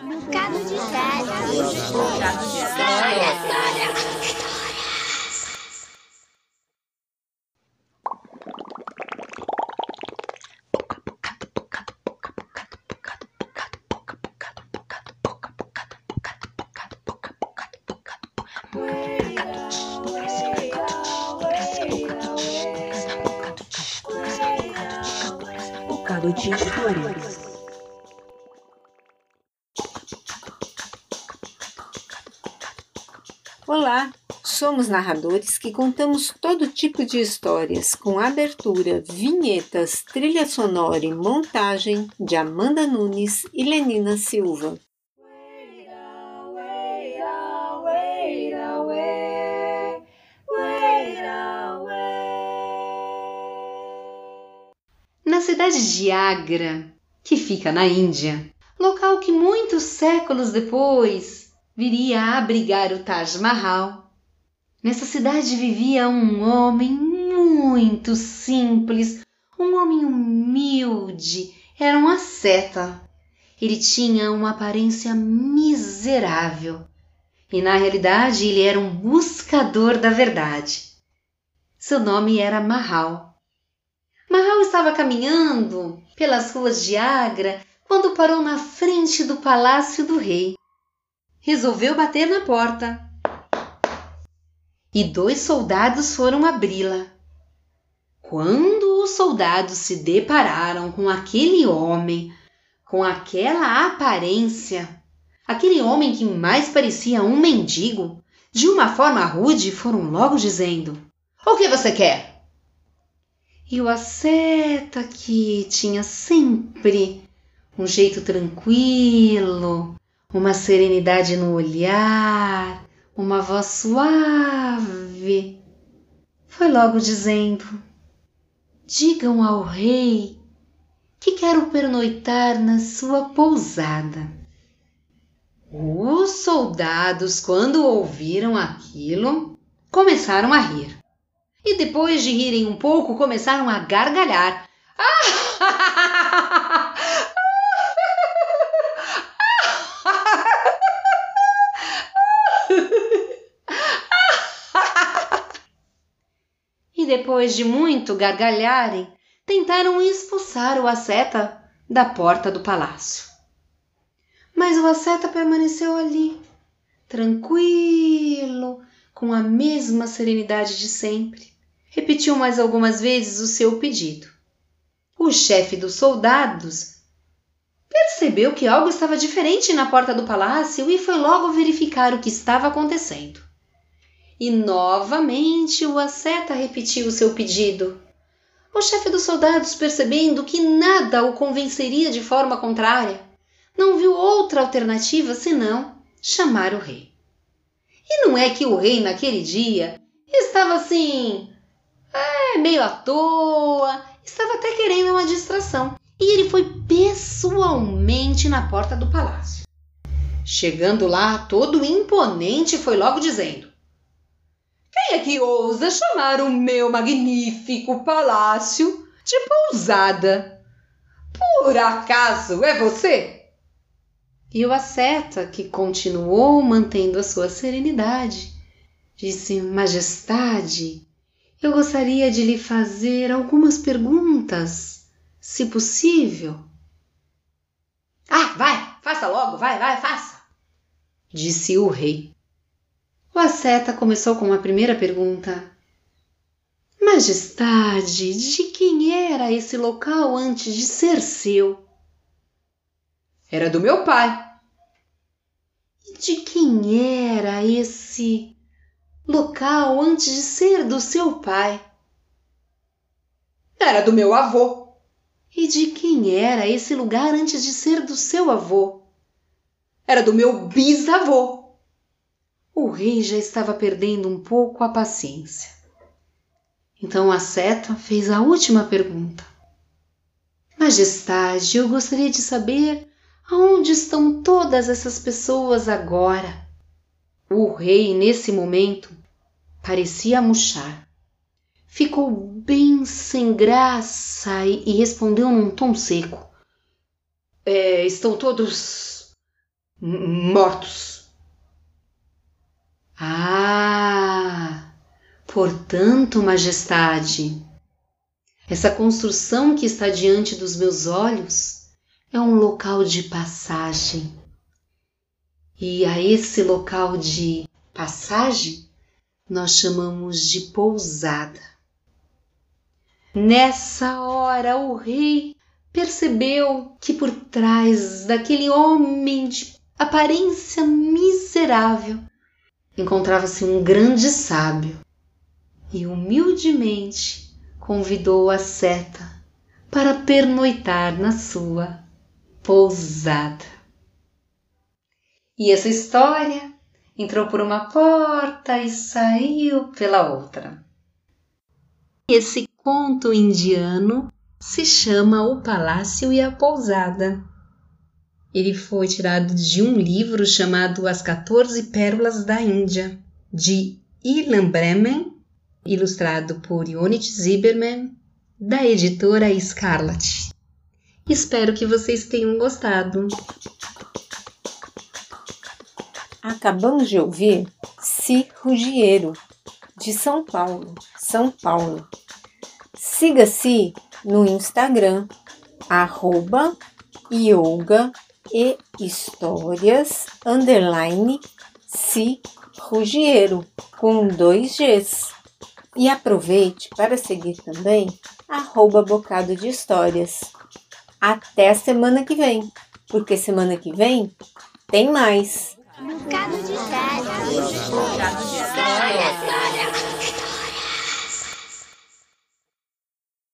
Bocado de histórias. Bocado de histórias. Bocado de histórias. Olá, somos narradores que contamos todo tipo de histórias, com abertura, vinhetas, trilha sonora e montagem de Amanda Nunes e Lenina Silva. Na cidade de Agra, que fica na Índia, local que muitos séculos depois viria a abrigar o Taj Mahal. Nessa cidade vivia um homem muito simples, um homem humilde, era um asceta. Ele tinha uma aparência miserável e, na realidade, ele era um buscador da verdade. Seu nome era Mahal. Mahal estava caminhando pelas ruas de Agra quando parou na frente do palácio do rei resolveu bater na porta. E dois soldados foram abri-la. Quando os soldados se depararam com aquele homem, com aquela aparência, aquele homem que mais parecia um mendigo, de uma forma rude, foram logo dizendo: O que você quer? E o asceta que tinha sempre um jeito tranquilo, uma serenidade no olhar, uma voz suave. Foi logo dizendo: Digam ao rei que quero pernoitar na sua pousada. Os soldados, quando ouviram aquilo, começaram a rir. E depois de rirem um pouco, começaram a gargalhar. depois de muito gargalharem, tentaram expulsar o asceta da porta do palácio. Mas o asceta permaneceu ali, tranquilo, com a mesma serenidade de sempre. Repetiu mais algumas vezes o seu pedido. O chefe dos soldados percebeu que algo estava diferente na porta do palácio e foi logo verificar o que estava acontecendo. E novamente o asceta repetiu seu pedido. O chefe dos soldados, percebendo que nada o convenceria de forma contrária, não viu outra alternativa senão chamar o rei. E não é que o rei naquele dia estava assim, é, meio à toa, estava até querendo uma distração. E ele foi pessoalmente na porta do palácio. Chegando lá, todo imponente, foi logo dizendo: quem é que ousa chamar o meu magnífico palácio de pousada? Por acaso é você? E o asceta, que continuou mantendo a sua serenidade, disse: Majestade, eu gostaria de lhe fazer algumas perguntas, se possível. Ah, vai, faça logo, vai, vai, faça, disse o rei. O asceta começou com a primeira pergunta. Majestade, de quem era esse local antes de ser seu? Era do meu pai. E de quem era esse local antes de ser do seu pai? Era do meu avô. E de quem era esse lugar antes de ser do seu avô? Era do meu bisavô. O rei já estava perdendo um pouco a paciência. Então a seta fez a última pergunta. Majestade, eu gostaria de saber aonde estão todas essas pessoas agora. O rei, nesse momento, parecia murchar. Ficou bem sem graça e, respondeu num tom seco: é, Estão todos mortos. Ah, portanto, majestade, essa construção que está diante dos meus olhos é um local de passagem. E a esse local de passagem nós chamamos de pousada. Nessa hora, o rei percebeu que por trás daquele homem de aparência miserável encontrava-se um grande sábio e humildemente convidou a seta para pernoitar na sua pousada. E essa história entrou por uma porta e saiu pela outra. Esse conto indiano se chama O Palácio e a Pousada. Ele foi tirado de um livro chamado As 14 Pérolas da Índia, de Ilan Bremen, ilustrado por Yonit Zimmerman, da editora Scarlet. Espero que vocês tenham gostado. Acabamos de ouvir Si Ruggiero, de São Paulo, São Paulo. Siga-se no Instagram, arroba yoga e histórias, underline, si Ruggiero, com dois Gs. E aproveite para seguir também arroba bocado de histórias. Até semana que vem, porque semana que vem tem mais. Bocado de histórias.